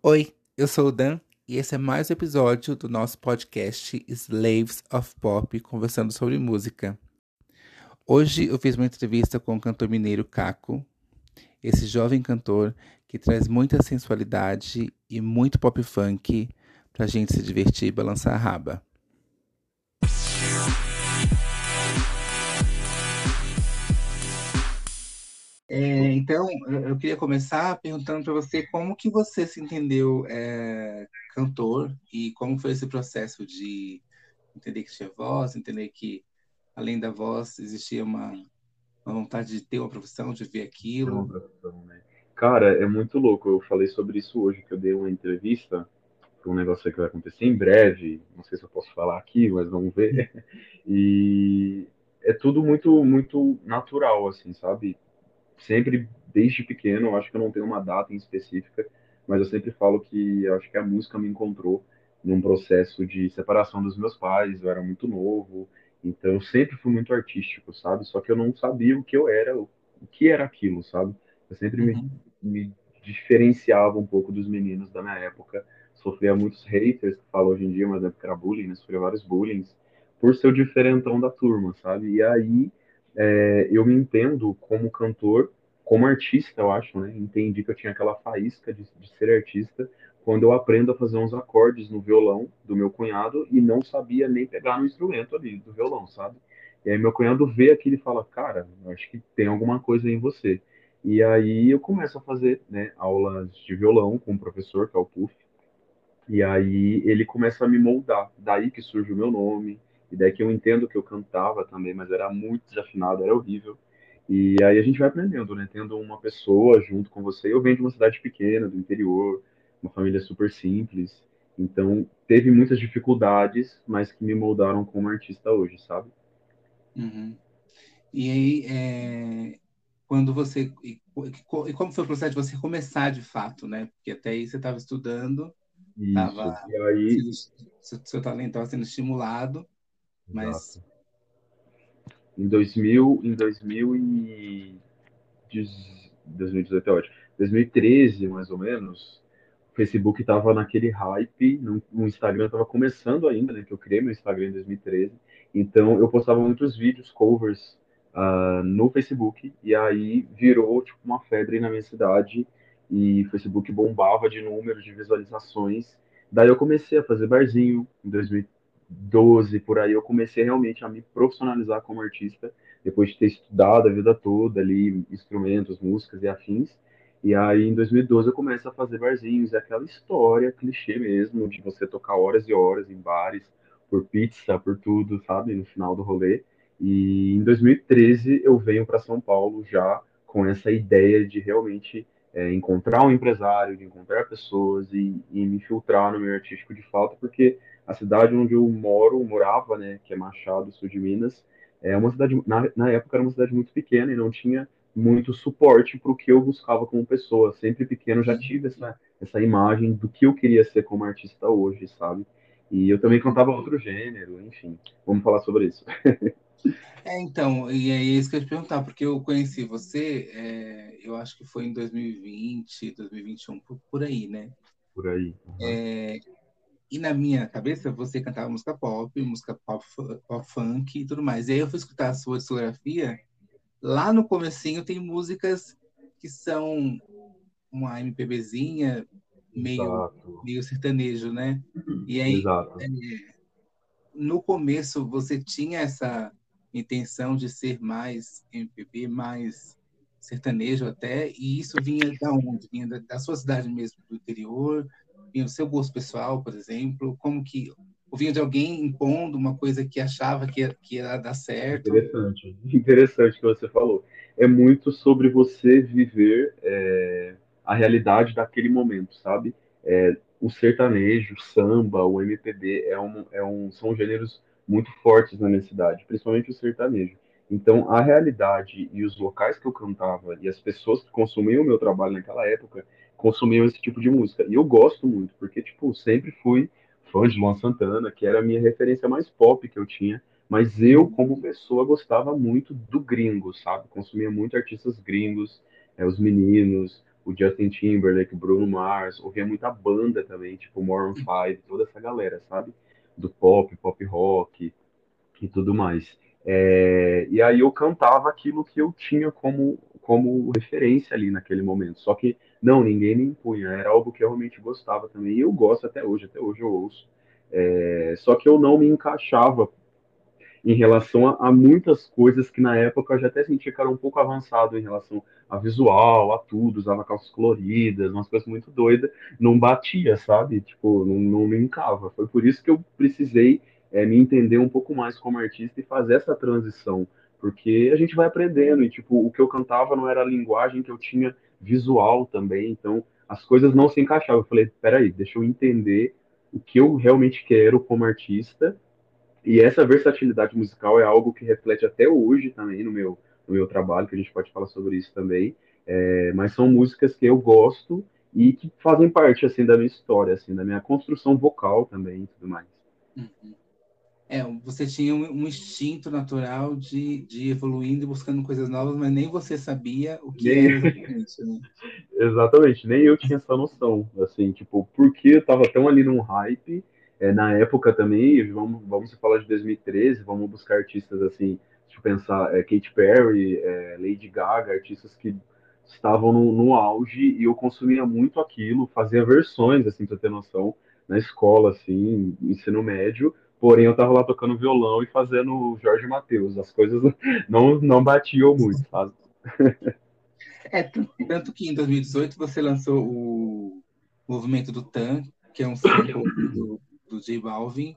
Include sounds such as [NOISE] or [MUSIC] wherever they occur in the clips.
Oi, eu sou o Dan e esse é mais um episódio do nosso podcast Slaves of Pop, conversando sobre música. Hoje eu fiz uma entrevista com o cantor mineiro Caco, esse jovem cantor que traz muita sensualidade e muito pop funk pra gente se divertir e balançar a raba. É, então, eu queria começar perguntando para você como que você se entendeu é, cantor e como foi esse processo de entender que tinha voz, entender que além da voz existia uma, uma vontade de ter uma profissão, de ver aquilo. Né? Cara, é muito louco. Eu falei sobre isso hoje, que eu dei uma entrevista para um negócio que vai acontecer em breve. Não sei se eu posso falar aqui, mas vamos ver. E é tudo muito, muito natural, assim, sabe? Sempre, desde pequeno, eu acho que eu não tenho uma data em específica, mas eu sempre falo que eu acho que a música me encontrou num processo de separação dos meus pais, eu era muito novo, então eu sempre fui muito artístico, sabe? Só que eu não sabia o que eu era, o que era aquilo, sabe? Eu sempre uhum. me, me diferenciava um pouco dos meninos da minha época, sofria muitos haters, que falam hoje em dia, mas na época era bullying, né? Sofria vários bullying, por ser o diferentão da turma, sabe? E aí é, eu me entendo como cantor, como artista, eu acho, né? Entendi que eu tinha aquela faísca de, de ser artista quando eu aprendo a fazer uns acordes no violão do meu cunhado e não sabia nem pegar no instrumento ali do violão, sabe? E aí meu cunhado vê aquilo e fala, cara, acho que tem alguma coisa em você. E aí eu começo a fazer né, aulas de violão com o professor, que é o Puff. E aí ele começa a me moldar. Daí que surge o meu nome, e daí que eu entendo que eu cantava também, mas era muito desafinado, era horrível. E aí a gente vai aprendendo, né? Tendo uma pessoa junto com você. Eu venho de uma cidade pequena, do interior, uma família super simples. Então, teve muitas dificuldades, mas que me moldaram como artista hoje, sabe? Uhum. E aí, é... quando você. E como foi o processo de você começar de fato, né? Porque até aí você estava estudando, Isso. Tava... E aí. Seu, seu talento estava sendo estimulado. Mas em 2000, em 2000 e 2018 é ótimo. 2013, mais ou menos, o Facebook estava naquele hype, o Instagram estava começando ainda, né? Que eu criei meu Instagram em 2013. Então eu postava muitos vídeos, covers uh, no Facebook e aí virou tipo uma febre na minha cidade e o Facebook bombava de números de visualizações. Daí eu comecei a fazer barzinho em 2013 12 por aí, eu comecei realmente a me profissionalizar como artista, depois de ter estudado a vida toda ali, instrumentos, músicas e afins. E aí, em 2012, eu começo a fazer barzinhos, é aquela história, clichê mesmo, de você tocar horas e horas em bares, por pizza, por tudo, sabe, no final do rolê. E em 2013, eu venho para São Paulo já com essa ideia de realmente é, encontrar um empresário, de encontrar pessoas e, e me filtrar no meio artístico de fato, porque a cidade onde eu moro, morava, né, que é Machado, sul de Minas, é uma cidade, na, na época era uma cidade muito pequena e não tinha muito suporte para o que eu buscava como pessoa. Sempre pequeno já tive essa, essa imagem do que eu queria ser como artista hoje, sabe? E eu também cantava outro gênero, enfim. Vamos falar sobre isso. [LAUGHS] É, então, e é isso que eu ia te perguntar, porque eu conheci você, é, eu acho que foi em 2020, 2021, por, por aí, né? Por aí. Uhum. É, e na minha cabeça, você cantava música pop, música pop, pop funk e tudo mais. E aí eu fui escutar a sua discografia. Lá no comecinho tem músicas que são uma MPBzinha meio, meio sertanejo, né? E aí, é, no começo, você tinha essa intenção de ser mais MPB, mais sertanejo até, e isso vinha da onde? Vinha da, da sua cidade mesmo, do interior? Vinha do seu gosto pessoal, por exemplo? Como que vinha de alguém impondo uma coisa que achava que que ia dar certo? Interessante, [LAUGHS] interessante que você falou. É muito sobre você viver é, a realidade daquele momento, sabe? É, o sertanejo, o samba, o MPB é um, é um, são gêneros muito fortes na minha cidade, principalmente o sertanejo. Então, a realidade e os locais que eu cantava e as pessoas que consumiam o meu trabalho naquela época consumiam esse tipo de música. E eu gosto muito, porque, tipo, sempre fui fã de Luan Santana, que era a minha referência mais pop que eu tinha, mas eu, como pessoa, gostava muito do gringo, sabe? Consumia muito artistas gringos, é, os meninos, o Justin Timberlake, o Bruno Mars, ouvia muita banda também, tipo Maroon 5, toda essa galera, sabe? Do pop, pop rock e tudo mais. É, e aí eu cantava aquilo que eu tinha como, como referência ali naquele momento. Só que não, ninguém me impunha, era algo que eu realmente gostava também. E eu gosto até hoje, até hoje eu ouço. É, só que eu não me encaixava em relação a, a, muitas coisas que na época eu já até sentia que era um pouco avançado em relação a visual, a tudo, usava calças coloridas, umas coisas muito doidas, não batia, sabe? Tipo, não, não me encava. Foi por isso que eu precisei é, me entender um pouco mais como artista e fazer essa transição, porque a gente vai aprendendo e tipo o que eu cantava não era a linguagem que eu tinha visual também, então as coisas não se encaixavam. Eu falei, peraí, deixa eu entender o que eu realmente quero como artista e essa versatilidade musical é algo que reflete até hoje também no meu no meu trabalho, que a gente pode falar sobre isso também. É, mas são músicas que eu gosto e que fazem parte assim da minha história, assim, da minha construção vocal também e tudo mais. Uhum. É, você tinha um, um, instinto natural de, de evoluindo e buscando coisas novas, mas nem você sabia o que nem... era exatamente, né? [LAUGHS] exatamente, nem eu tinha essa noção, assim, tipo, porque eu tava tão ali num hype, é, na época também, vamos, vamos falar de 2013, vamos buscar artistas assim, deixa eu pensar, é, Katy Perry, é, Lady Gaga, artistas que estavam no, no, auge e eu consumia muito aquilo, fazia versões, assim, pra ter noção, na escola, assim, ensino médio, Porém, eu tava lá tocando violão e fazendo Jorge Matheus. As coisas [LAUGHS] não, não batiam muito, sabe? É, tanto que em 2018 você lançou o Movimento do Tan, que é um sample do, do J Balvin.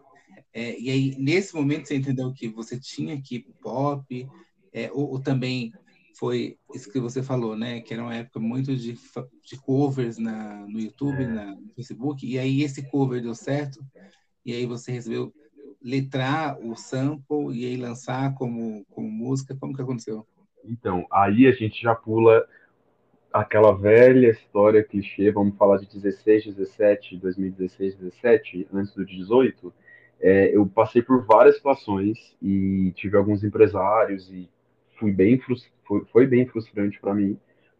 É, e aí, nesse momento, você entendeu que você tinha que pop, é, ou, ou, também foi isso que você falou, né? Que era uma época muito de, de covers na, no YouTube, na, no Facebook, e aí esse cover deu certo, e aí você recebeu letrar o sample e aí lançar como, como música? Como que aconteceu? Então, aí a gente já pula aquela velha história clichê, vamos falar de 16, 17, 2016, 17, antes do 18. É, eu passei por várias situações e tive alguns empresários e fui bem foi, foi bem frustrante para mim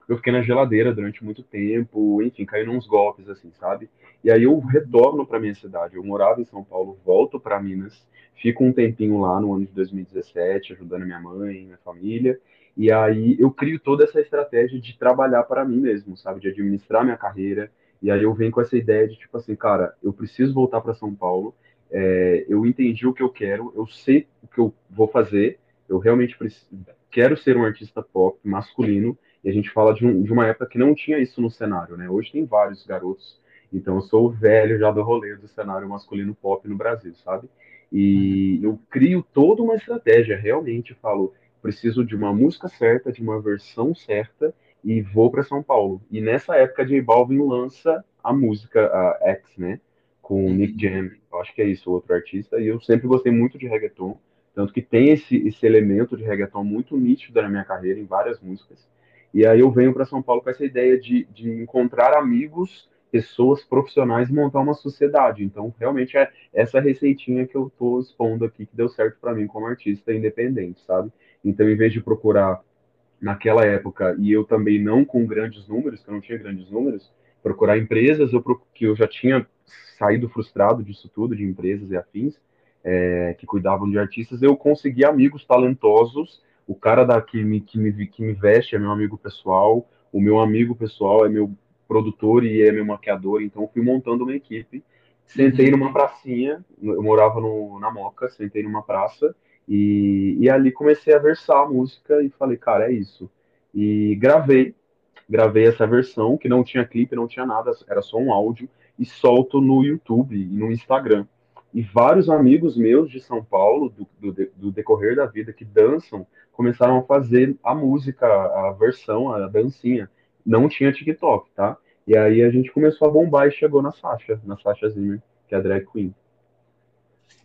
eu fiquei na geladeira durante muito tempo, enfim, caí uns golpes assim, sabe? E aí eu retorno para minha cidade. Eu morava em São Paulo, volto para Minas, fico um tempinho lá no ano de 2017, ajudando minha mãe, minha família. E aí eu crio toda essa estratégia de trabalhar para mim mesmo, sabe? De administrar minha carreira. E aí eu venho com essa ideia de tipo assim, cara, eu preciso voltar para São Paulo. É, eu entendi o que eu quero, eu sei o que eu vou fazer. Eu realmente preciso, quero ser um artista pop masculino e a gente fala de, um, de, uma época que não tinha isso no cenário, né? Hoje tem vários garotos. Então eu sou o velho já do rolê do cenário masculino pop no Brasil, sabe? E eu crio toda uma estratégia, realmente falo, preciso de uma música certa, de uma versão certa e vou para São Paulo. E nessa época J Balvin lança a música a X, né? Com o Nick uhum. Jam, eu acho que é isso, outro artista. E eu sempre gostei muito de reggaeton, tanto que tem esse, esse elemento de reggaeton muito nítido na minha carreira em várias músicas. E aí eu venho para São Paulo com essa ideia de, de encontrar amigos, pessoas profissionais e montar uma sociedade. Então, realmente é essa receitinha que eu estou expondo aqui que deu certo para mim como artista independente, sabe? Então, em vez de procurar naquela época, e eu também não com grandes números, que eu não tinha grandes números, procurar empresas eu, que eu já tinha saído frustrado disso tudo, de empresas e afins, é, que cuidavam de artistas, eu consegui amigos talentosos o cara da, que, me, que, me, que me veste é meu amigo pessoal, o meu amigo pessoal é meu produtor e é meu maquiador, então fui montando uma equipe. Sentei uhum. numa pracinha, eu morava no, na Moca, sentei numa praça e, e ali comecei a versar a música e falei, cara, é isso. E gravei, gravei essa versão que não tinha clipe, não tinha nada, era só um áudio e solto no YouTube e no Instagram. E vários amigos meus de São Paulo, do, do, do, decorrer da vida, que dançam, começaram a fazer a música, a versão, a dancinha. Não tinha TikTok, tá? E aí a gente começou a bombar e chegou na Sasha, na Sasha Zimmer, que é a drag queen.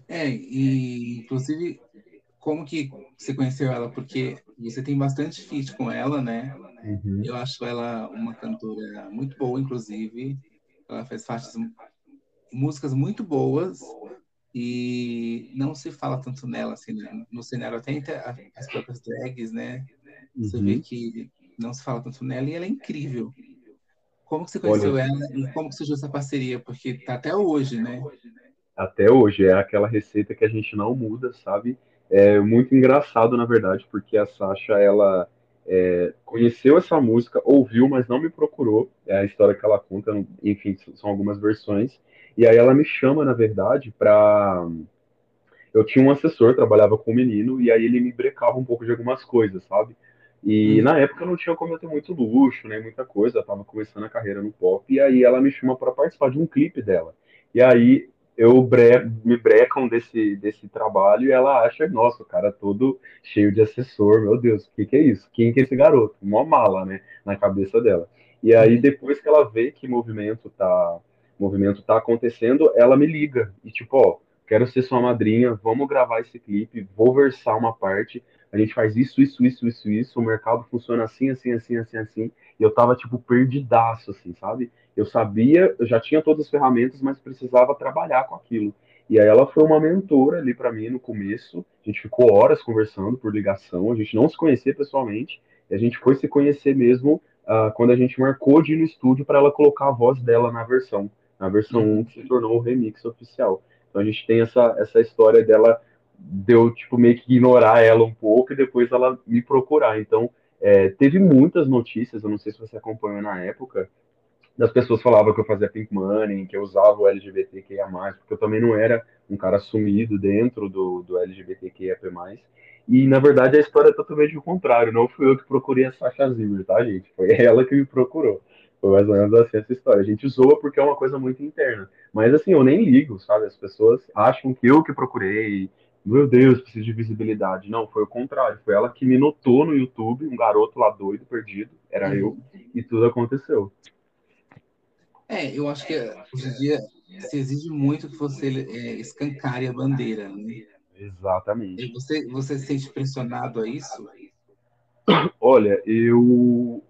É, e inclusive, como que você conheceu ela? Porque você tem bastante feat com ela, né? Uhum. Eu acho ela uma cantora muito boa, inclusive. Ela faz faixas, músicas muito boas e não se fala tanto nela assim né? no cenário até as próprias drags né você uhum. vê que não se fala tanto nela e ela é incrível Como que você conheceu Olha, ela e como que surgiu essa parceria? Porque tá até hoje, né? Até hoje, é aquela receita que a gente não muda, sabe? É muito engraçado, na verdade, porque a Sasha, ela é, conheceu essa música, ouviu, mas não me procurou. É a história que ela conta, enfim, são algumas versões. E aí ela me chama, na verdade, para eu tinha um assessor, trabalhava com um menino, e aí ele me brecava um pouco de algumas coisas, sabe? E hum. na época eu não tinha como eu ter muito luxo, né, muita coisa, eu tava começando a carreira no pop, e aí ela me chama para participar de um clipe dela. E aí eu bre me brecam desse, desse trabalho e ela acha, nossa, o cara todo cheio de assessor, meu Deus, o que, que é isso? Quem que é esse garoto? Uma mala, né, na cabeça dela. E aí uhum. depois que ela vê que movimento tá, movimento tá acontecendo, ela me liga e tipo, ó, quero ser sua madrinha, vamos gravar esse clipe, vou versar uma parte, a gente faz isso, isso, isso, isso, isso, o mercado funciona assim, assim, assim, assim, assim, e eu tava, tipo, perdidaço, assim, sabe? Eu sabia, eu já tinha todas as ferramentas, mas precisava trabalhar com aquilo. E aí ela foi uma mentora ali para mim no começo. A gente ficou horas conversando por ligação, a gente não se conhecia pessoalmente, e a gente foi se conhecer mesmo uh, quando a gente marcou de ir no estúdio para ela colocar a voz dela na versão, na versão 1 que se tornou o remix oficial. Então a gente tem essa, essa história dela deu tipo meio que ignorar ela um pouco e depois ela me procurar. Então é, teve muitas notícias, eu não sei se você acompanhou na época, das pessoas falavam que eu fazia pink money, que eu usava o LGBTQIA+, porque eu também não era um cara assumido dentro do, do LGBTQIAP+. E, na verdade, a história é totalmente o contrário. Não fui eu que procurei a Sasha Zimmer, tá, gente? Foi ela que me procurou. Foi mais ou menos assim essa história. A gente zoa porque é uma coisa muito interna. Mas, assim, eu nem ligo, sabe? As pessoas acham que eu que procurei, meu Deus, preciso de visibilidade. Não, foi o contrário. Foi ela que me notou no YouTube, um garoto lá doido, perdido, era uhum. eu, e tudo aconteceu. É, eu acho que hoje em dia se exige muito que você é, escancare a bandeira, né? Exatamente. E você, você se sente pressionado a isso? Olha, eu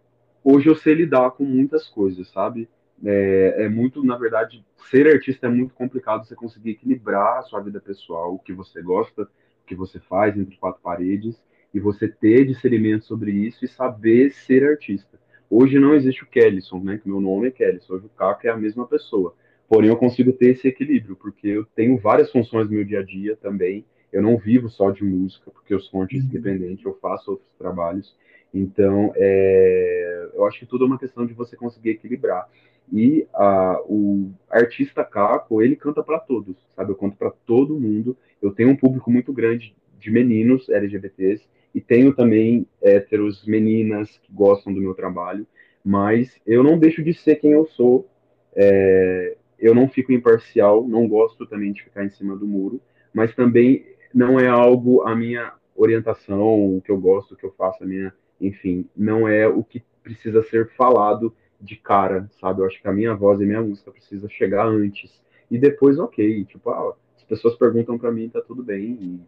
hoje eu sei lidar com muitas coisas, sabe? É, é, muito, na verdade, ser artista é muito complicado você conseguir equilibrar a sua vida pessoal, o que você gosta, o que você faz entre quatro paredes, e você ter discernimento sobre isso e saber ser artista. Hoje não existe o Kellison, né? Que meu nome é Kellison, hoje o Caco é a mesma pessoa. Porém, eu consigo ter esse equilíbrio, porque eu tenho várias funções no meu dia a dia também. Eu não vivo só de música, porque eu sou um artista uhum. independente, eu faço outros trabalhos. Então, é, eu acho que tudo é uma questão de você conseguir equilibrar. E a, o artista Caco, ele canta para todos, sabe? Eu canto para todo mundo. Eu tenho um público muito grande de meninos LGBTs e tenho também héteros, meninas que gostam do meu trabalho, mas eu não deixo de ser quem eu sou. É, eu não fico imparcial, não gosto também de ficar em cima do muro, mas também não é algo a minha orientação, o que eu gosto, o que eu faço, a minha, enfim, não é o que precisa ser falado de cara, sabe? Eu acho que a minha voz e minha música precisa chegar antes. E depois, ok. Tipo, ah, as pessoas perguntam para mim, tá tudo bem.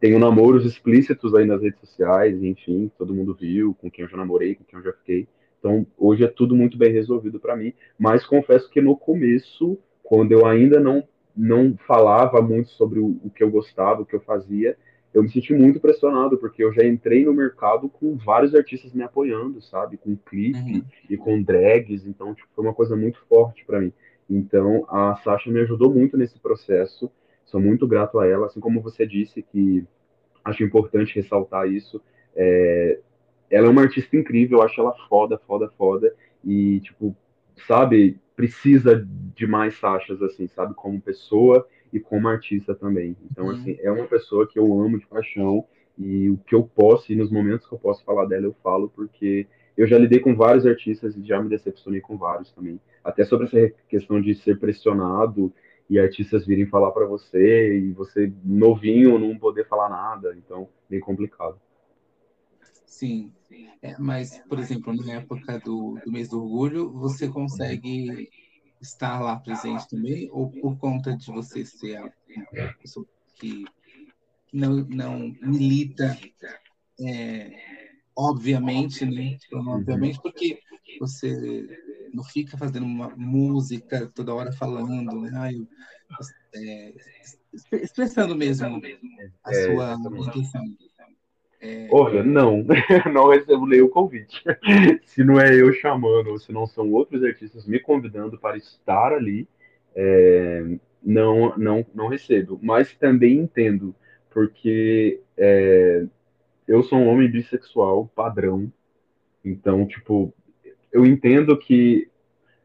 Tenho namoros explícitos aí nas redes sociais, enfim, todo mundo viu com quem eu já namorei, com quem eu já fiquei. Então, hoje é tudo muito bem resolvido para mim. Mas confesso que no começo, quando eu ainda não não falava muito sobre o, o que eu gostava, o que eu fazia, eu me senti muito pressionado, porque eu já entrei no mercado com vários artistas me apoiando, sabe? Com clipe uhum. e com drags, então tipo, foi uma coisa muito forte para mim. Então a Sasha me ajudou muito nesse processo, sou muito grato a ela, assim como você disse que acho importante ressaltar isso. É, ela é uma artista incrível, eu acho ela foda, foda, foda, e tipo, sabe, precisa de mais Sachas, assim, sabe, como pessoa e como artista também. Então, uhum. assim, é uma pessoa que eu amo de paixão e o que eu posso, e nos momentos que eu posso falar dela, eu falo, porque eu já lidei com vários artistas e já me decepcionei com vários também. Até sobre essa questão de ser pressionado e artistas virem falar para você e você novinho não poder falar nada, então, bem complicado. Sim, é, mas, por exemplo, na época do, do mês do orgulho, você consegue estar lá presente também, ou por conta de você ser a pessoa que não, não milita, é, obviamente, né? Obviamente, porque você não fica fazendo uma música toda hora falando, né? É, expressando mesmo a é, sua intenção. É... Olha, não, [LAUGHS] não recebo nenhum convite. [LAUGHS] se não é eu chamando, ou se não são outros artistas me convidando para estar ali, é... não, não, não recebo. Mas também entendo, porque é... eu sou um homem bissexual padrão, então, tipo, eu entendo que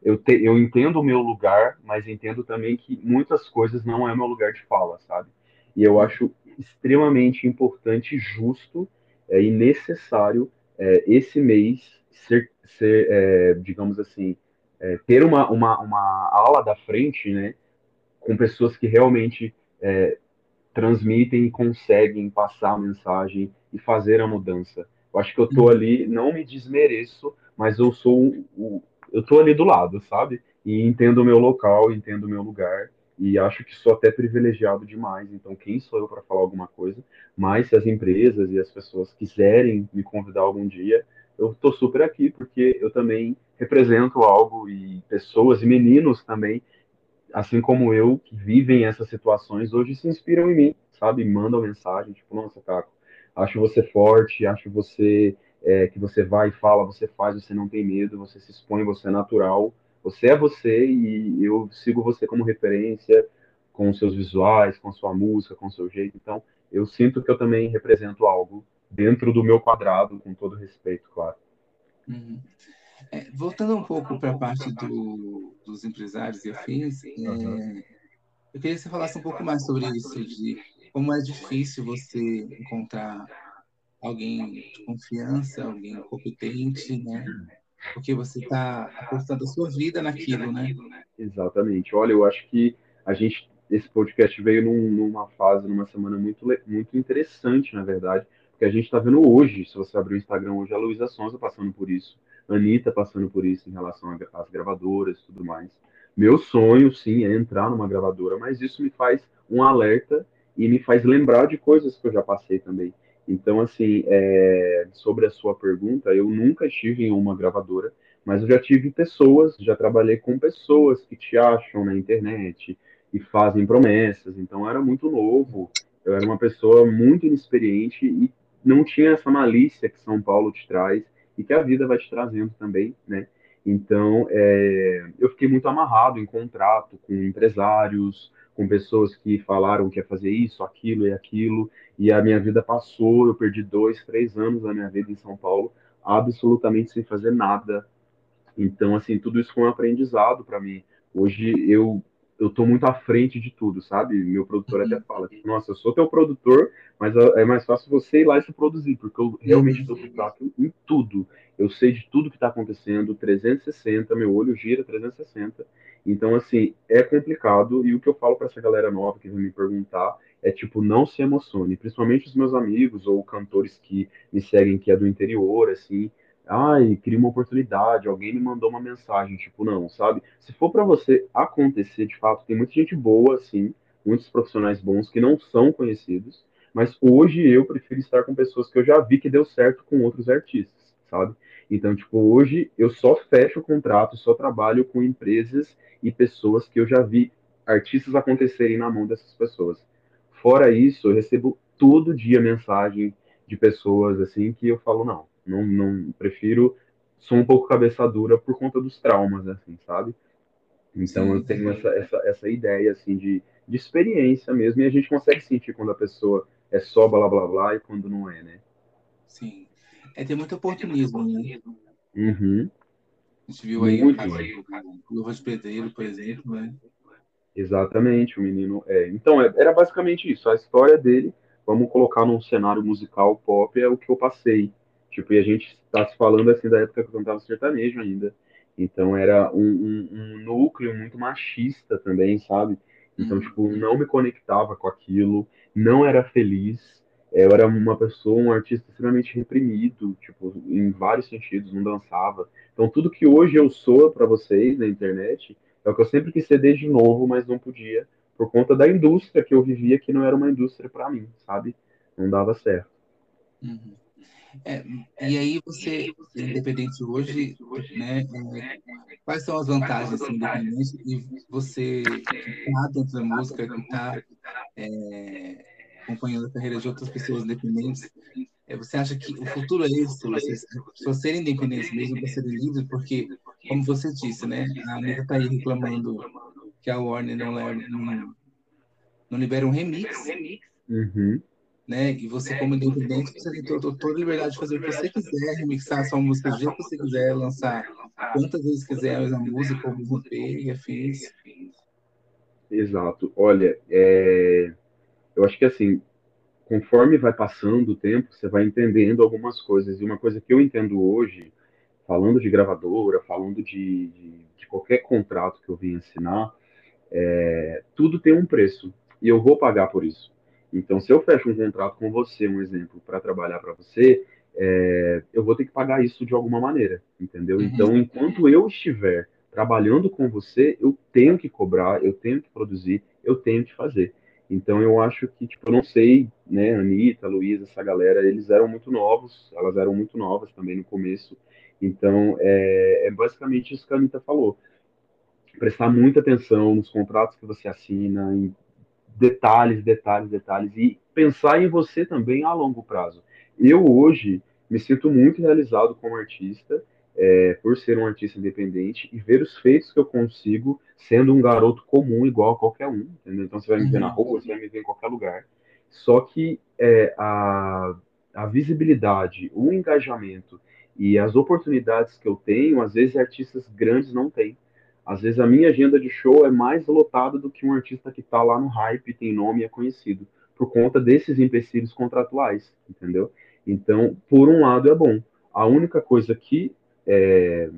eu, te, eu entendo o meu lugar, mas entendo também que muitas coisas não é meu lugar de fala, sabe? E eu acho extremamente importante, justo é, e necessário é, esse mês ser, ser é, digamos assim, é, ter uma, uma, uma ala da frente, né, com pessoas que realmente é, transmitem e conseguem passar a mensagem e fazer a mudança. Eu acho que eu tô uhum. ali, não me desmereço, mas eu sou o, eu tô ali do lado, sabe? E entendo o meu local, entendo o meu lugar e acho que sou até privilegiado demais. Então, quem sou eu para falar alguma coisa? Mas se as empresas e as pessoas quiserem me convidar algum dia, eu tô super aqui porque eu também represento algo e pessoas e meninos também, assim como eu, que vivem essas situações, hoje se inspiram em mim, sabe? Mandam mensagem, tipo, nossa, Caco, acho você forte, acho você é, que você vai e fala, você faz, você não tem medo, você se expõe, você é natural, você é você e eu sigo você como referência com seus visuais, com sua música, com seu jeito. Então, eu sinto que eu também represento algo dentro do meu quadrado, com todo respeito, claro. Uhum. É, voltando um pouco para a parte do, dos empresários e afins, é, eu queria que você falasse um pouco mais sobre isso, de como é difícil você encontrar alguém de confiança, alguém competente, né? Porque você está apostando a sua vida naquilo, né? Exatamente. Olha, eu acho que a gente, esse podcast veio num, numa fase, numa semana muito, muito interessante, na verdade, porque a gente está vendo hoje, se você abrir o Instagram hoje, a Luísa Sonza passando por isso, a Anitta passando por isso em relação às gravadoras e tudo mais. Meu sonho, sim, é entrar numa gravadora, mas isso me faz um alerta e me faz lembrar de coisas que eu já passei também. Então, assim, é, sobre a sua pergunta, eu nunca estive em uma gravadora, mas eu já tive pessoas, já trabalhei com pessoas que te acham na internet e fazem promessas. Então, era muito novo, eu era uma pessoa muito inexperiente e não tinha essa malícia que São Paulo te traz e que a vida vai te trazendo também, né? Então, é, eu fiquei muito amarrado em contrato com empresários, com pessoas que falaram que ia fazer isso, aquilo e aquilo, e a minha vida passou, eu perdi dois, três anos da minha vida em São Paulo, absolutamente sem fazer nada. Então, assim, tudo isso foi um aprendizado para mim. Hoje eu eu tô muito à frente de tudo, sabe? Meu produtor até uhum. fala, tipo, nossa, eu sou teu produtor, mas é mais fácil você ir lá e se produzir, porque eu realmente estou contato em tudo. Eu sei de tudo que está acontecendo, 360, meu olho gira 360. Então, assim, é complicado. E o que eu falo para essa galera nova que vem me perguntar é, tipo, não se emocione. Principalmente os meus amigos ou cantores que me seguem, que é do interior, assim. Ai, queria uma oportunidade, alguém me mandou uma mensagem. Tipo, não, sabe? Se for para você acontecer, de fato, tem muita gente boa, assim, muitos profissionais bons que não são conhecidos. Mas hoje eu prefiro estar com pessoas que eu já vi que deu certo com outros artistas, sabe? Então, tipo, hoje eu só fecho o contrato, só trabalho com empresas e pessoas que eu já vi artistas acontecerem na mão dessas pessoas. Fora isso, eu recebo todo dia mensagem de pessoas assim que eu falo não, não, não prefiro, sou um pouco cabeça dura por conta dos traumas, assim, sabe? Então sim, eu tenho essa, essa, essa ideia assim de, de experiência mesmo e a gente consegue sentir quando a pessoa é só blá blá blá e quando não é, né? Sim. É ter muito oportunismo, né? Uhum. A gente viu aí muito. o caso do Luvas Pedreiro, por exemplo, né? Exatamente, o menino. É. Então, é, era basicamente isso. A história dele, vamos colocar num cenário musical pop, é o que eu passei. Tipo, e a gente está se falando assim da época que eu cantava sertanejo ainda. Então era um, um, um núcleo muito machista também, sabe? Então, uhum. tipo, não me conectava com aquilo, não era feliz. Eu era uma pessoa, um artista extremamente reprimido, tipo, em vários sentidos, não dançava. Então, tudo que hoje eu sou para vocês na internet é o que eu sempre quis ser desde novo, mas não podia, por conta da indústria que eu vivia, que não era uma indústria para mim, sabe? Não dava certo. Uhum. É, e aí você, independente hoje, né, é, quais são as vantagens assim, independente e você que está dentro da música, que está é, acompanhando a carreira de outras pessoas independentes, É, você acha que o futuro é isso? Vocês, as pessoas serem independentes mesmo para serem livres? Porque, como você disse, né? A Anitta está aí reclamando que a Warner não, não, não libera um remix. Uhum. Né? E você, como independente, você tem toda, toda a liberdade de fazer o que você quiser, remixar a sua música do jeito que você quiser, lançar quantas vezes quiser a música, ou um EP e afins. Exato. Olha, é... eu acho que assim, conforme vai passando o tempo, você vai entendendo algumas coisas. E uma coisa que eu entendo hoje, falando de gravadora, falando de, de, de qualquer contrato que eu vim assinar, é, tudo tem um preço. E eu vou pagar por isso. Então, se eu fecho um contrato com você, um exemplo, para trabalhar para você, é, eu vou ter que pagar isso de alguma maneira, entendeu? Uhum. Então, enquanto eu estiver trabalhando com você, eu tenho que cobrar, eu tenho que produzir, eu tenho que fazer. Então eu acho que, tipo, eu não sei, né, Anitta, Luísa, essa galera, eles eram muito novos, elas eram muito novas também no começo. Então é, é basicamente isso que a Anitta falou. Prestar muita atenção nos contratos que você assina, em detalhes, detalhes, detalhes, e pensar em você também a longo prazo. Eu hoje me sinto muito realizado como artista, é, por ser um artista independente e ver os feitos que eu consigo sendo um garoto comum igual a qualquer um, entendeu? Então você vai me ver na uhum. rua, você vai me ver em qualquer lugar. Só que é, a, a visibilidade, o engajamento e as oportunidades que eu tenho, às vezes artistas grandes não têm. Às vezes a minha agenda de show é mais lotada do que um artista que está lá no hype, tem nome e é conhecido, por conta desses empecilhos contratuais, entendeu? Então, por um lado é bom. A única coisa que é,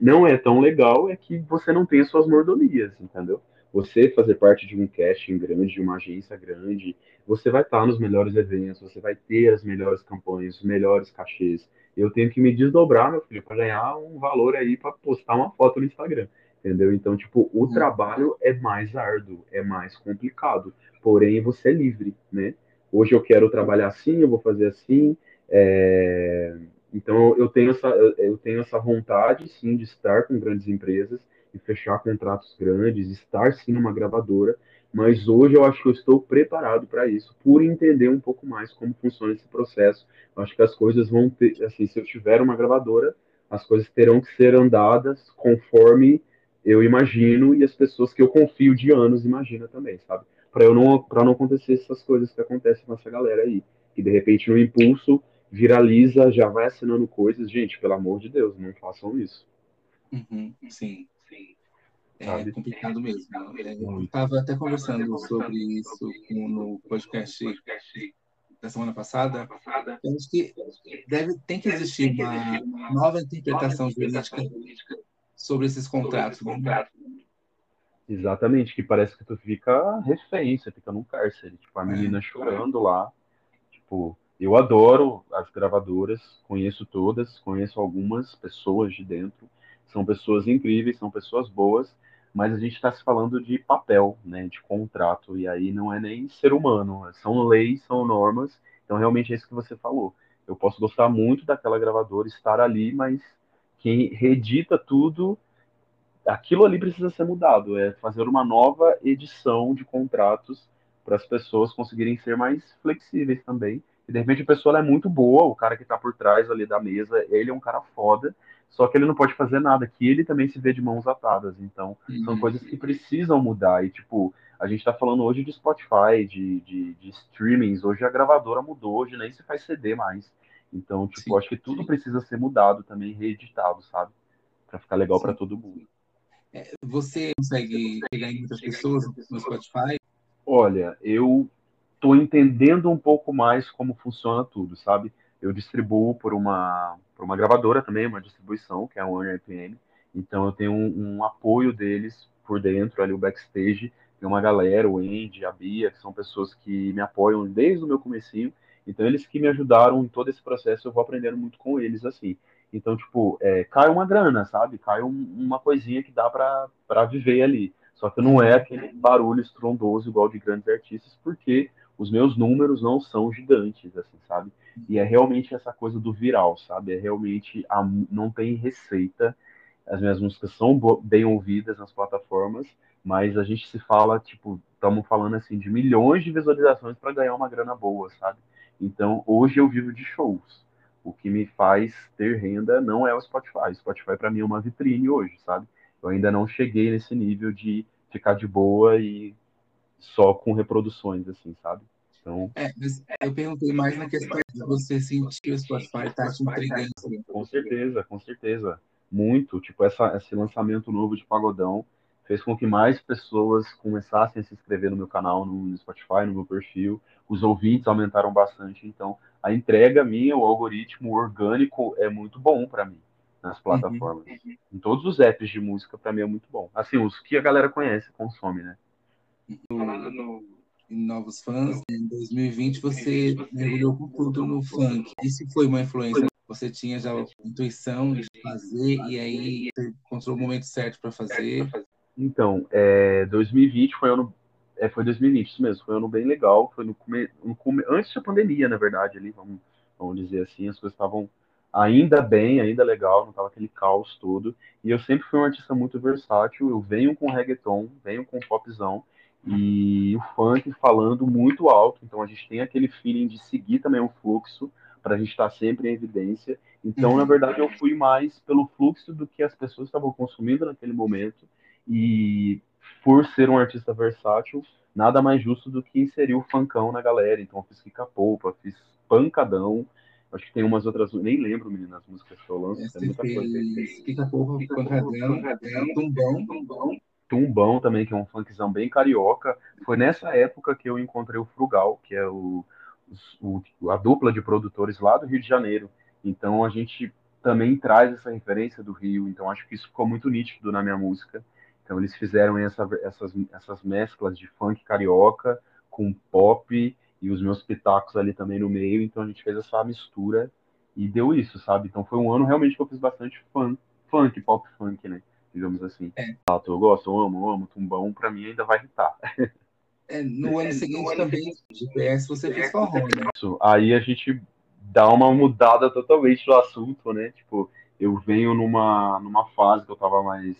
não é tão legal é que você não tem as suas mordomias, entendeu? Você fazer parte de um casting grande, de uma agência grande, você vai estar nos melhores eventos, você vai ter as melhores campanhas, os melhores cachês. Eu tenho que me desdobrar, meu filho, para ganhar um valor aí para postar uma foto no Instagram, entendeu? Então, tipo, o uhum. trabalho é mais árduo, é mais complicado, porém você é livre, né? Hoje eu quero trabalhar assim, eu vou fazer assim, é... Então eu tenho essa eu tenho essa vontade sim de estar com grandes empresas e fechar contratos grandes, estar sim numa gravadora, mas hoje eu acho que eu estou preparado para isso, por entender um pouco mais como funciona esse processo. Eu acho que as coisas vão ter, assim, se eu tiver uma gravadora, as coisas terão que ser andadas conforme eu imagino e as pessoas que eu confio de anos imaginam também, sabe? Para eu não para não acontecer essas coisas que acontecem com essa galera aí, que de repente no impulso viraliza, já vai assinando coisas. Gente, pelo amor de Deus, não façam isso. Uhum, sim, sim. É Sabe? complicado mesmo. Eu estava até conversando sobre isso no podcast da semana passada. Eu acho que deve, tem que existir uma nova interpretação jurídica sobre esses contratos. Né? Exatamente, que parece que tu fica refém, você fica num cárcere. Tipo, a menina é. chorando lá, tipo, eu adoro as gravadoras, conheço todas, conheço algumas pessoas de dentro. São pessoas incríveis, são pessoas boas, mas a gente está se falando de papel, né, de contrato, e aí não é nem ser humano, são leis, são normas, então realmente é isso que você falou. Eu posso gostar muito daquela gravadora, estar ali, mas quem redita tudo, aquilo ali precisa ser mudado, é fazer uma nova edição de contratos para as pessoas conseguirem ser mais flexíveis também e de repente a pessoa é muito boa, o cara que está por trás ali da mesa, ele é um cara foda, só que ele não pode fazer nada, que ele também se vê de mãos atadas. Então, uhum. são coisas que precisam mudar. E, tipo, a gente está falando hoje de Spotify, de, de, de, streamings, hoje a gravadora mudou, hoje nem se faz CD mais. Então, tipo, sim, acho que tudo sim. precisa ser mudado também, reeditado, sabe? Para ficar legal para todo mundo. É, você consegue chegar em muitas pessoas no Spotify? Olha, eu estou entendendo um pouco mais como funciona tudo, sabe? Eu distribuo por uma, por uma gravadora também, uma distribuição, que é a One RPM. Então eu tenho um, um, apoio deles por dentro, ali o backstage. Tem uma galera, o Andy, a Bia, que são pessoas que me apoiam desde o meu comecinho. Então eles que me ajudaram em todo esse processo, eu vou aprendendo muito com eles, assim. Então, tipo, é, cai uma grana, sabe? Cai um, uma coisinha que dá para viver ali. Só que não é aquele barulho estrondoso igual de grandes artistas, porque os meus números não são gigantes, assim, sabe? E é realmente essa coisa do viral, sabe? É realmente a, não tem receita. As minhas músicas são bem ouvidas nas plataformas, mas a gente se fala, tipo, estamos falando assim de milhões de visualizações para ganhar uma grana boa, sabe? Então, hoje eu vivo de shows. O que me faz ter renda não é o Spotify. O Spotify para mim é uma vitrine hoje, sabe? Eu ainda não cheguei nesse nível de ficar de boa e só com reproduções, assim, sabe? Então... É, mas eu perguntei mais na questão de você sentir o Spotify tá te entregando. Com certeza, com certeza. Muito. Tipo, essa, esse lançamento novo de Pagodão fez com que mais pessoas começassem a se inscrever no meu canal, no Spotify, no meu perfil. Os ouvintes aumentaram bastante. Então, a entrega minha, o algoritmo orgânico é muito bom para mim nas plataformas. Uhum. Em todos os apps de música, para mim é muito bom. Assim, os que a galera conhece, consome, né? Falando no, em novos fãs, em 2020 você mergulhou com tudo no funk. Isso foi uma influência? Você tinha já a intuição de fazer e aí você encontrou o momento certo para fazer? Então, é, 2020 foi ano é, foi 2020, isso mesmo, foi um ano bem legal, foi no, come, no come, antes da pandemia, na verdade, ali, vamos, vamos dizer assim, as coisas estavam ainda bem, ainda legal, não tava aquele caos todo. E eu sempre fui um artista muito versátil. Eu venho com reggaeton, venho com popzão e o funk falando muito alto. Então a gente tem aquele feeling de seguir também o fluxo para a gente estar tá sempre em evidência. Então, uhum. na verdade, eu fui mais pelo fluxo do que as pessoas estavam consumindo naquele momento. E por ser um artista versátil, nada mais justo do que inserir o funkão na galera. Então eu fiz Kika-Poupa, fiz Pancadão, Acho que tem umas outras, nem lembro, menina, as músicas que eu lanço. Essa muita coisa. Fica porra, pancadão, tumbão, tumbão. Tumbão também, que é um funkzão bem carioca. Foi nessa época que eu encontrei o Frugal, que é o, o, a dupla de produtores lá do Rio de Janeiro. Então a gente também traz essa referência do Rio. Então acho que isso ficou muito nítido na minha música. Então eles fizeram essa, essas, essas mesclas de funk carioca com pop e os meus pitacos ali também no meio, então a gente fez essa mistura e deu isso, sabe? Então foi um ano realmente que eu fiz bastante funk, funk pop funk, né? Digamos assim. É. Ah, eu gosto, eu amo, eu amo, tumbão, pra mim ainda vai irritar. [LAUGHS] É, no ano seguinte no também, GPS, você fez forró, né? Isso. Aí a gente dá uma mudada totalmente do assunto, né? Tipo, eu venho numa, numa fase que eu tava mais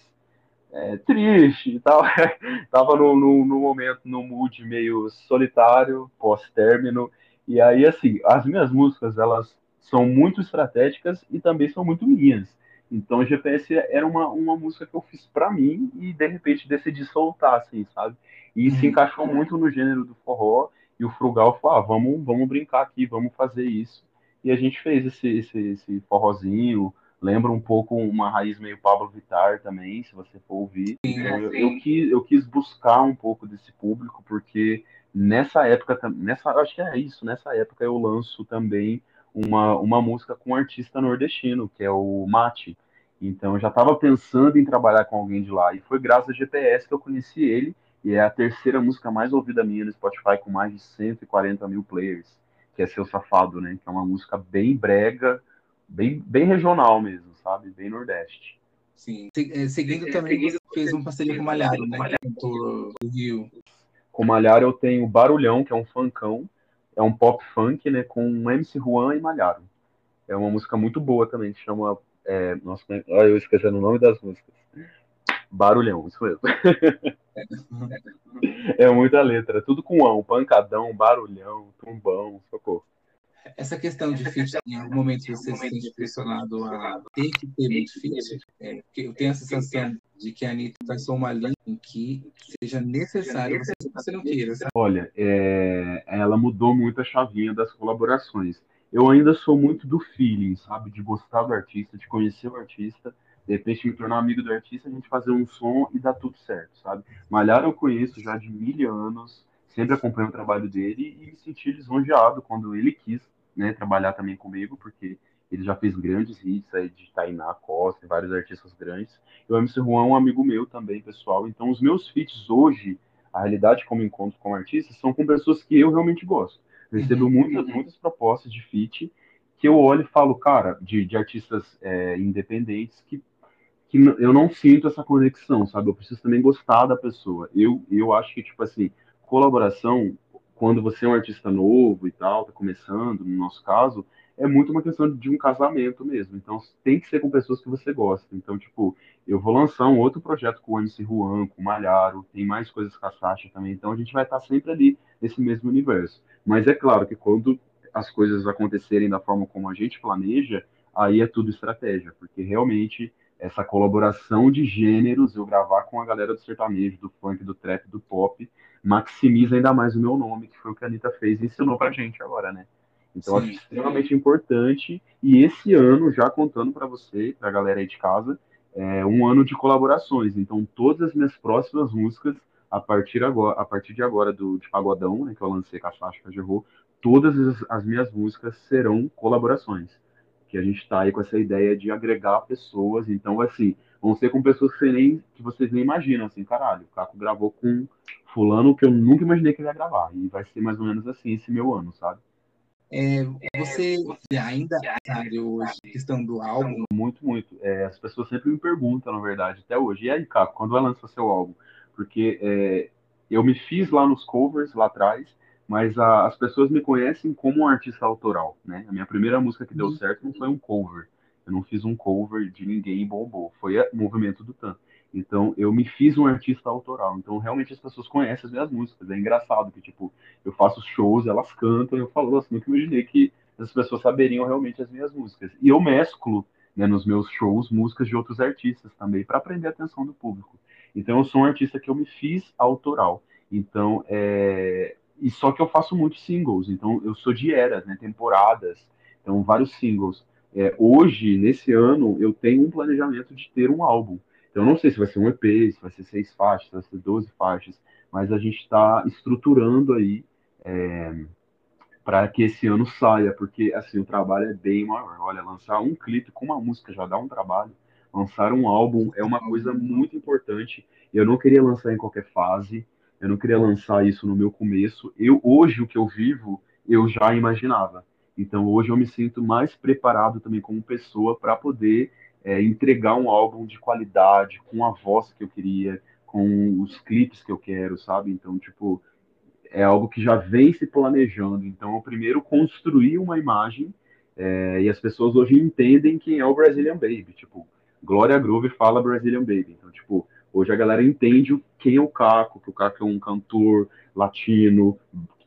é, triste e tal. [LAUGHS] Tava no, no, no, momento, no mood meio solitário, pós-término. E aí, assim, as minhas músicas, elas são muito estratégicas e também são muito minhas. Então, GPS era uma, uma música que eu fiz para mim e, de repente, decidi soltar, assim, sabe? E se uhum. encaixou muito no gênero do forró. E o Frugal falou, ah, vamos, vamos brincar aqui, vamos fazer isso. E a gente fez esse, esse, esse forrozinho, lembra um pouco uma raiz meio Pablo Vittar também, se você for ouvir. Então, eu, eu, quis, eu quis buscar um pouco desse público, porque nessa época, nessa, acho que é isso, nessa época eu lanço também uma, uma música com um artista nordestino, que é o Mate. Então eu já estava pensando em trabalhar com alguém de lá, e foi graças ao GPS que eu conheci ele, e é a terceira música mais ouvida minha no Spotify, com mais de 140 mil players, que é Seu Safado, né? Que é uma música bem brega, bem, bem regional mesmo, sabe? Bem Nordeste. Sim. É, seguindo também, você fez um parceria com o Malharo, né? Cantor do Rio. Com o Malharo eu tenho Barulhão, que é um funkão. É um pop funk, né? Com MC Juan e Malharo. É uma música muito boa também, que chama. É, nossa, olha, eu esquecendo o nome das músicas. Barulhão, isso mesmo. [LAUGHS] é muita letra, tudo com ão, pancadão, barulhão, tumbão, socorro. Essa questão de fit, em algum momento você se sente pressionado a ter que ter muito fit? É, porque eu tenho a sensação de que a Anitta traçou uma linha em que seja necessário você, você não queira. Sabe? Olha, é, ela mudou muito a chavinha das colaborações. Eu ainda sou muito do feeling, sabe? De gostar do artista, de conhecer o artista, de repente me tornar amigo do artista, a gente fazer um som e dar tudo certo, sabe? Malhar eu conheço já de mil anos, sempre acompanho o trabalho dele e me senti lisonjeado quando ele quis né, trabalhar também comigo, porque ele já fez grandes hits aí de Tainá Costa, vários artistas grandes. E o MC Juan é um amigo meu também, pessoal. Então, os meus feats hoje, a realidade como encontro com artistas, são com pessoas que eu realmente gosto. Eu recebo uhum. muitas, muitas propostas de feat que eu olho e falo, cara, de, de artistas é, independentes que, que eu não sinto essa conexão, sabe? Eu preciso também gostar da pessoa. Eu, eu acho que, tipo assim, colaboração quando você é um artista novo e tal, tá começando, no nosso caso, é muito uma questão de um casamento mesmo. Então, tem que ser com pessoas que você gosta. Então, tipo, eu vou lançar um outro projeto com o MC Juan, com o Malharo, tem mais coisas com a Sasha também. Então, a gente vai estar sempre ali nesse mesmo universo. Mas é claro que quando as coisas acontecerem da forma como a gente planeja, aí é tudo estratégia, porque realmente essa colaboração de gêneros, eu gravar com a galera do sertanejo, do funk, do trap, do pop, maximiza ainda mais o meu nome, que foi o que a Anitta fez e ensinou pra gente agora, né? Então, Sim. acho extremamente importante. E esse ano, já contando para você, para a galera aí de casa, é um ano de colaborações. Então, todas as minhas próximas músicas, a partir, agora, a partir de agora do de Pagodão, né, que eu lancei com a Sasha Cajerro, todas as, as minhas músicas serão colaborações. Que a gente está aí com essa ideia de agregar pessoas. Então, assim, vão ser com pessoas que, nem, que vocês nem imaginam. Assim, caralho, o Caco gravou com fulano que eu nunca imaginei que ele ia gravar. E vai ser mais ou menos assim esse meu ano, sabe? É, você ainda sabe hoje a questão do álbum? Muito, muito. É, as pessoas sempre me perguntam, na verdade, até hoje. E aí, Caco, quando vai lançar seu álbum? Porque é, eu me fiz lá nos covers, lá atrás, mas a, as pessoas me conhecem como um artista autoral, né? A minha primeira música que deu uhum. certo não foi um cover. Eu não fiz um cover de ninguém e bombou. Foi o movimento do Tan. Então, eu me fiz um artista autoral. Então, realmente as pessoas conhecem as minhas músicas. É engraçado que, tipo, eu faço shows, elas cantam, eu falo assim, nunca imaginei que as pessoas saberiam realmente as minhas músicas. E eu mesclo, né, nos meus shows, músicas de outros artistas também, para prender a atenção do público. Então, eu sou um artista que eu me fiz autoral. Então, é... E só que eu faço muitos singles. Então, eu sou de eras, né, temporadas. Então, vários singles. É, hoje, nesse ano, eu tenho um planejamento de ter um álbum. Então, não sei se vai ser um EP, se vai ser seis faixas, se vai ser 12 faixas, mas a gente está estruturando aí é, para que esse ano saia, porque assim o trabalho é bem maior. Olha, lançar um clipe com uma música já dá um trabalho. Lançar um álbum é uma coisa muito importante. Eu não queria lançar em qualquer fase. Eu não queria lançar isso no meu começo. Eu hoje o que eu vivo, eu já imaginava. Então hoje eu me sinto mais preparado também como pessoa para poder é, entregar um álbum de qualidade, com a voz que eu queria, com os clipes que eu quero, sabe? Então, tipo, é algo que já vem se planejando. Então, eu primeiro construir uma imagem é, e as pessoas hoje entendem quem é o Brazilian Baby. Tipo, Glória Groove fala Brazilian Baby. Então, tipo, hoje a galera entende quem é o Caco, que o Caco é um cantor latino,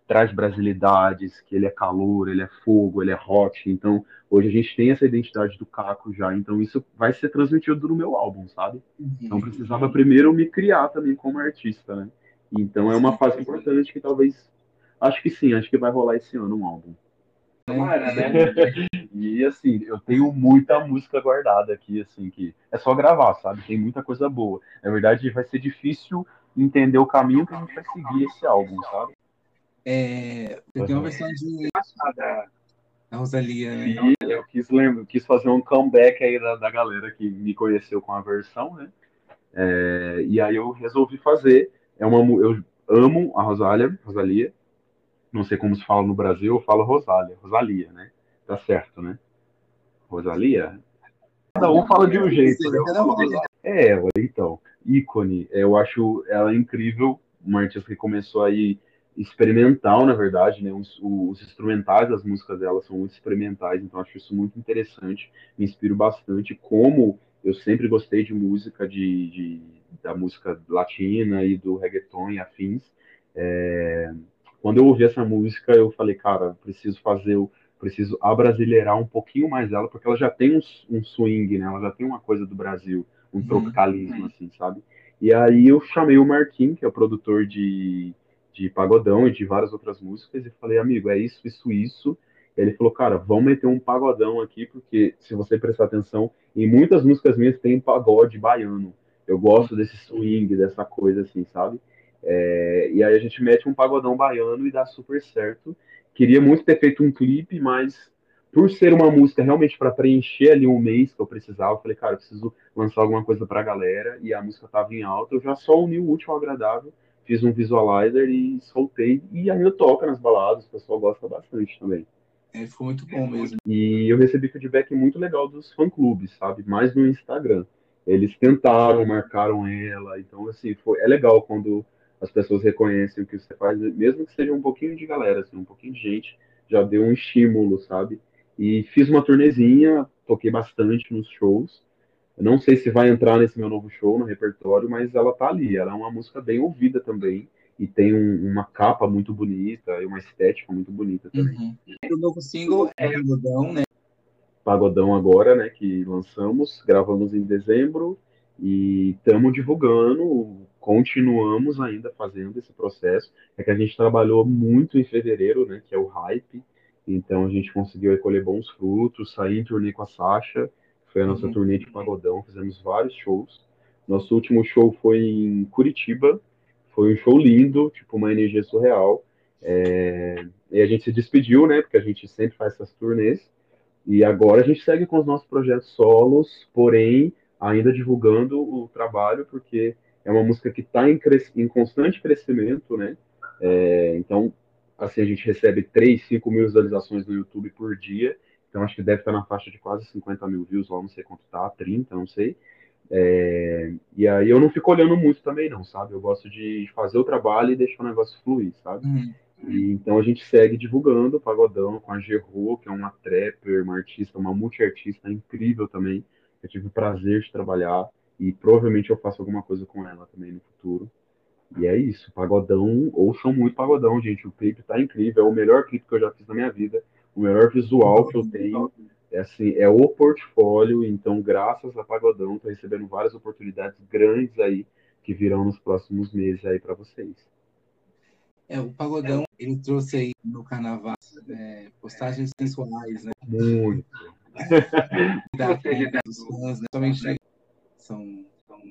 traz brasilidades, que ele é calor, ele é fogo, ele é hot. Então, hoje a gente tem essa identidade do Caco já, então isso vai ser transmitido no meu álbum, sabe? Então precisava primeiro me criar também como artista, né? Então é uma fase importante que talvez acho que sim, acho que vai rolar esse ano um álbum. Tomara, né? [LAUGHS] e assim, eu tenho muita música guardada aqui, assim, que é só gravar, sabe? Tem muita coisa boa. Na verdade, vai ser difícil entender o caminho que a gente vai seguir esse álbum, sabe? É, tem uma versão de a Rosalia, né? E eu quis, lembro, quis fazer um comeback aí da, da galera que me conheceu com a versão, né? É, e aí eu resolvi fazer. É uma, eu amo a Rosalia, Rosalia. Não sei como se fala no Brasil, eu falo Rosalia, Rosalia, né? Tá certo, né? Rosalia? Cada um fala de um jeito, né? É, então, ícone. Eu acho ela incrível, uma artista que começou aí experimental, na verdade, né? Os, os, instrumentais das músicas dela são muito experimentais, então acho isso muito interessante, me inspiro bastante. Como eu sempre gostei de música, de, de da música latina e do reggaeton e afins. É, quando eu ouvi essa música, eu falei, cara, preciso fazer, preciso abrasileirar um pouquinho mais dela, porque ela já tem um, um swing, né? Ela já tem uma coisa do Brasil, um uhum. tropicalismo, assim, sabe? E aí eu chamei o Marquinhos, que é o produtor de de pagodão e de várias outras músicas e falei, amigo, é isso, isso, isso. E ele falou, cara, vamos meter um pagodão aqui, porque se você prestar atenção, em muitas músicas minhas tem pagode baiano. Eu gosto desse swing, dessa coisa assim, sabe? É, e aí a gente mete um pagodão baiano e dá super certo. Queria muito ter feito um clipe, mas por ser uma música realmente para preencher ali um mês que eu precisava, eu falei, cara, eu preciso lançar alguma coisa pra galera, e a música tava em alta, eu já só uni o último agradável fiz um visualizer e soltei. E ainda toca nas baladas, o pessoal gosta bastante também. É, ficou muito bom mesmo. E eu recebi feedback muito legal dos fã-clubes, sabe? Mais no Instagram. Eles tentaram, marcaram ela. Então, assim, foi, é legal quando as pessoas reconhecem o que você faz, mesmo que seja um pouquinho de galera, assim, um pouquinho de gente, já deu um estímulo, sabe? E fiz uma turnezinha, toquei bastante nos shows. Eu não sei se vai entrar nesse meu novo show, no repertório, mas ela tá ali. Ela é uma música bem ouvida também. e tem um, uma capa muito bonita e uma estética muito bonita também. Uhum. O novo single é Pagodão, né? Pagodão agora, né, que lançamos, gravamos em dezembro e estamos divulgando, continuamos ainda fazendo esse processo. É que a gente trabalhou muito em fevereiro, né, que é o hype, então a gente conseguiu recolher bons frutos, sair em turnê com a Sasha, foi a nossa uhum. turnê de pagodão, fizemos vários shows. Nosso último show foi em Curitiba, foi um show lindo, tipo uma energia surreal. É... E a gente se despediu, né, porque a gente sempre faz essas turnês. E agora a gente segue com os nossos projetos solos, porém ainda divulgando o trabalho, porque é uma música que está em, cres... em, constante crescimento, né? É... então, assim, a gente recebe 3, 5 mil visualizações no YouTube por dia. Então, acho que deve estar na faixa de quase 50 mil views, lá não sei quanto tá, 30, não sei. É, e aí eu não fico olhando muito também, não, sabe? Eu gosto de fazer o trabalho e deixar o negócio fluir, sabe? Uhum. E, então a gente segue divulgando o Pagodão com a Gerro, que é uma trapper, uma artista, uma multiartista incrível também. Eu tive o prazer de trabalhar e provavelmente eu faço alguma coisa com ela também no futuro. E é isso, Pagodão, ouçam muito Pagodão, gente. O clipe tá incrível, é o melhor clipe que eu já fiz na minha vida, o melhor visual que eu tenho é assim, é o portfólio, então graças a Pagodão, estou recebendo várias oportunidades grandes aí que virão nos próximos meses aí para vocês. É, o Pagodão, ele trouxe aí no carnaval é, postagens sensuais, né? Muito. [LAUGHS] da, dos fãs, né? Somente são, são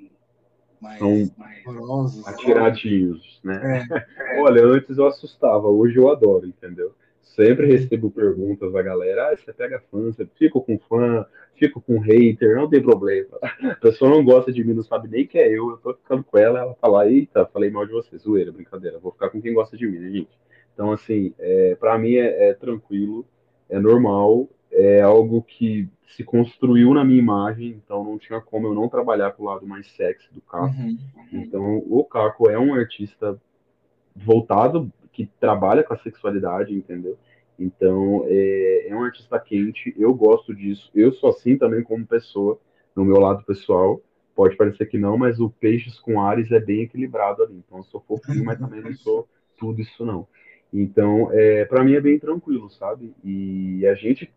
mais, são mais horrorosos. Atiradinhos, né? É. [LAUGHS] Olha, antes eu assustava, hoje eu adoro, entendeu? Sempre recebo perguntas da galera, ah, você pega fã, você fica com fã, fica com hater, não tem problema. [LAUGHS] A pessoa não gosta de mim, não sabe nem que é eu, eu tô ficando com ela, ela fala, eita, falei mal de você, zoeira, brincadeira, vou ficar com quem gosta de mim, né, gente? Então, assim, é, para mim é, é tranquilo, é normal, é algo que se construiu na minha imagem, então não tinha como eu não trabalhar pro lado mais sexy do Caco. Uhum. Então, o Caco é um artista voltado que trabalha com a sexualidade, entendeu? Então, é, é um artista quente, eu gosto disso. Eu sou assim também como pessoa, no meu lado pessoal. Pode parecer que não, mas o Peixes com Ares é bem equilibrado ali. Então, eu sou fofinho, mas também não sou tudo isso não. Então, é, para mim é bem tranquilo, sabe? E a gente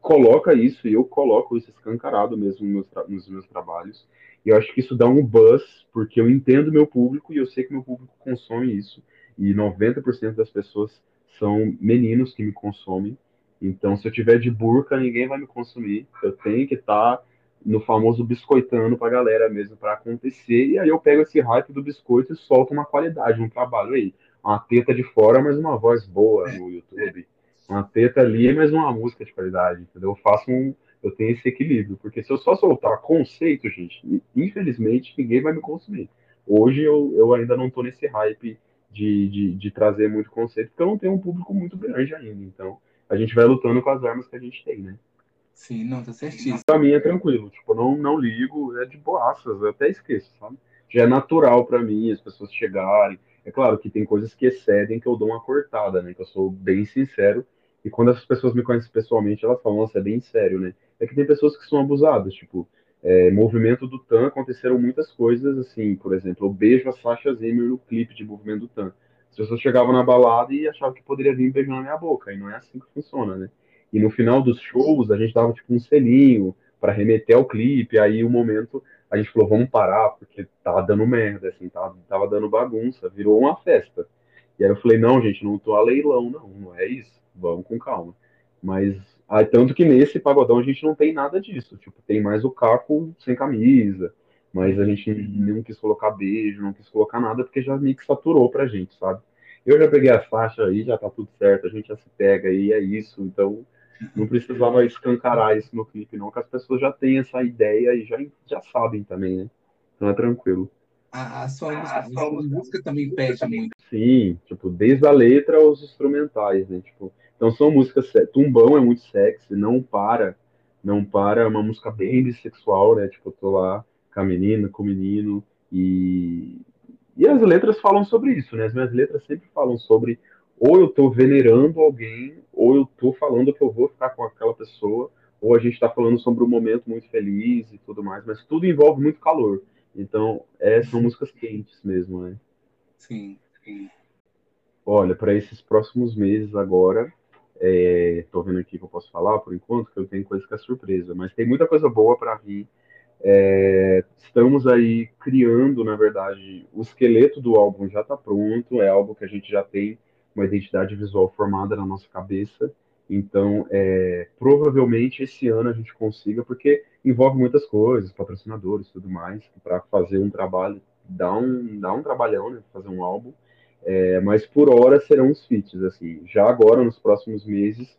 coloca isso, e eu coloco isso escancarado mesmo nos meus, nos meus trabalhos. E eu acho que isso dá um buzz, porque eu entendo meu público e eu sei que meu público consome isso e 90% das pessoas são meninos que me consomem. Então, se eu tiver de burca, ninguém vai me consumir. Eu tenho que estar tá no famoso biscoitando para a galera mesmo para acontecer. E aí eu pego esse hype do biscoito e solto uma qualidade, um trabalho aí. Uma teta de fora, mas uma voz boa no YouTube. Uma teta ali, mas uma música de qualidade, entendeu? Eu faço um, eu tenho esse equilíbrio, porque se eu só soltar conceito, gente, infelizmente ninguém vai me consumir. Hoje eu, eu ainda não tô nesse hype de, de, de, trazer muito conceito, porque eu não tenho um público muito grande ainda. Então, a gente vai lutando com as armas que a gente tem, né? Sim, não, tá certíssimo. Pra mim é tranquilo, tipo, não, não ligo, é de boaças, eu até esqueço, sabe? Já é natural para mim as pessoas chegarem. É claro que tem coisas que excedem que eu dou uma cortada, né? Que eu sou bem sincero. E quando as pessoas me conhecem pessoalmente, elas falam, nossa, é bem sério, né? É que tem pessoas que são abusadas, tipo, é, movimento do Tan aconteceram muitas coisas, assim, por exemplo, eu beijo a Sasha Zimmer no clipe de Movimento do Tan. As pessoas chegavam na balada e achavam que poderia vir beijando na minha boca, e não é assim que funciona, né? E no final dos shows, a gente dava tipo um selinho para remeter ao clipe, aí o um momento a gente falou, vamos parar, porque tava dando merda, assim, tava, tava dando bagunça, virou uma festa. E aí eu falei, não, gente, não tô a leilão, não, não é isso, vamos com calma. Mas Aí, tanto que nesse pagodão a gente não tem nada disso. Tipo, tem mais o caco sem camisa. Mas a gente não quis colocar beijo, não quis colocar nada, porque já meio que saturou pra gente, sabe? Eu já peguei a faixa aí, já tá tudo certo, a gente já se pega aí, é isso. Então, não precisava escancarar isso no clipe, não, que as pessoas já têm essa ideia e já, já sabem também, né? Então é tranquilo. A, a, sua, música, a sua música também pede muito. Sim, tipo, desde a letra aos instrumentais, né? Tipo, então são músicas. Tumbão é muito sexy, não para. Não para, é uma música bem bissexual, né? Tipo, eu tô lá com a menina, com o menino. E, e as letras falam sobre isso, né? As minhas letras sempre falam sobre ou eu tô venerando alguém, ou eu tô falando que eu vou ficar com aquela pessoa, ou a gente tá falando sobre um momento muito feliz e tudo mais, mas tudo envolve muito calor. Então, é, são músicas quentes mesmo, né? Sim. Olha, para esses próximos meses agora, estou é, vendo aqui que eu posso falar por enquanto, que eu tenho coisa que é surpresa, mas tem muita coisa boa para vir. É, estamos aí criando, na verdade, o esqueleto do álbum já está pronto, é algo que a gente já tem uma identidade visual formada na nossa cabeça. Então, é, provavelmente esse ano a gente consiga, porque envolve muitas coisas, patrocinadores, tudo mais, para fazer um trabalho, dá um, um trabalhão, né, fazer um álbum. É, mas por hora serão os feats, assim. Já agora, nos próximos meses,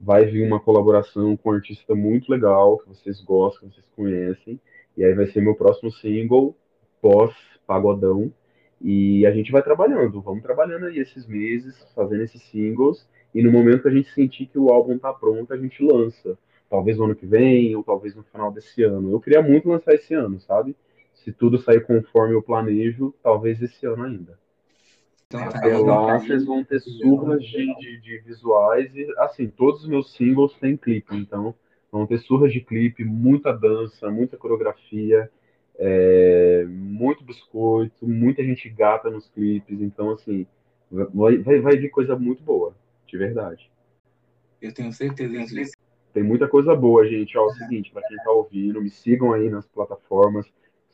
vai vir uma colaboração com um artista muito legal, que vocês gostam, que vocês conhecem, e aí vai ser meu próximo single, pós-pagodão, e a gente vai trabalhando, vamos trabalhando aí esses meses, fazendo esses singles, e no momento que a gente sentir que o álbum tá pronto, a gente lança. Talvez no ano que vem, ou talvez no final desse ano. Eu queria muito lançar esse ano, sabe? Se tudo sair conforme eu planejo, talvez esse ano ainda. Então, Até lá vocês vão ter surras de, de, de, visuais e, assim, todos os meus singles têm clipe, então vão ter surras de clipe, muita dança, muita coreografia, é, muito biscoito, muita gente gata nos clipes, então, assim, vai, vai, vai vir coisa muito boa de verdade. Eu tenho certeza disso. Tem muita coisa boa, gente. Ó, é o seguinte, para quem tá ouvindo, me sigam aí nas plataformas.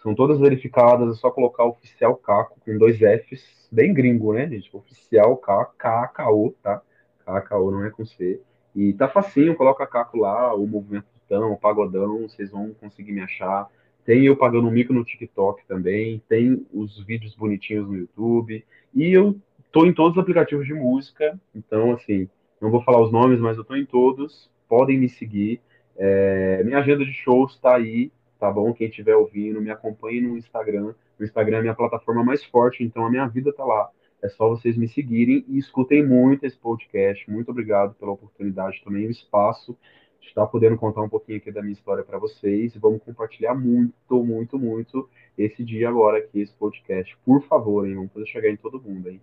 São todas verificadas, é só colocar oficial Caco com dois Fs, bem gringo, né, gente? Oficial Caco, K-A-K-O, tá? K-A-K-O não é com C. E tá facinho, coloca Caco lá, o movimento tão, o pagodão, vocês vão conseguir me achar. Tem eu pagando mico no TikTok também, tem os vídeos bonitinhos no YouTube. E eu Estou em todos os aplicativos de música, então, assim, não vou falar os nomes, mas eu estou em todos. Podem me seguir. É, minha agenda de shows está aí, tá bom? Quem estiver ouvindo, me acompanhe no Instagram. O Instagram é minha plataforma mais forte, então a minha vida está lá. É só vocês me seguirem e escutem muito esse podcast. Muito obrigado pela oportunidade também, o espaço de estar podendo contar um pouquinho aqui da minha história para vocês. Vamos compartilhar muito, muito, muito esse dia agora aqui, esse podcast. Por favor, hein? Vamos fazer chegar em todo mundo, hein?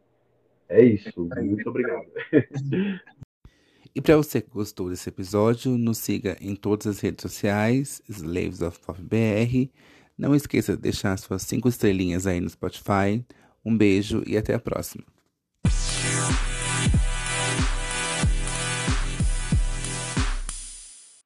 É isso. Muito obrigado. [LAUGHS] E para você que gostou desse episódio, nos siga em todas as redes sociais, Slaves of Pop BR. Não esqueça de deixar suas cinco estrelinhas aí no Spotify. Um beijo e até a próxima.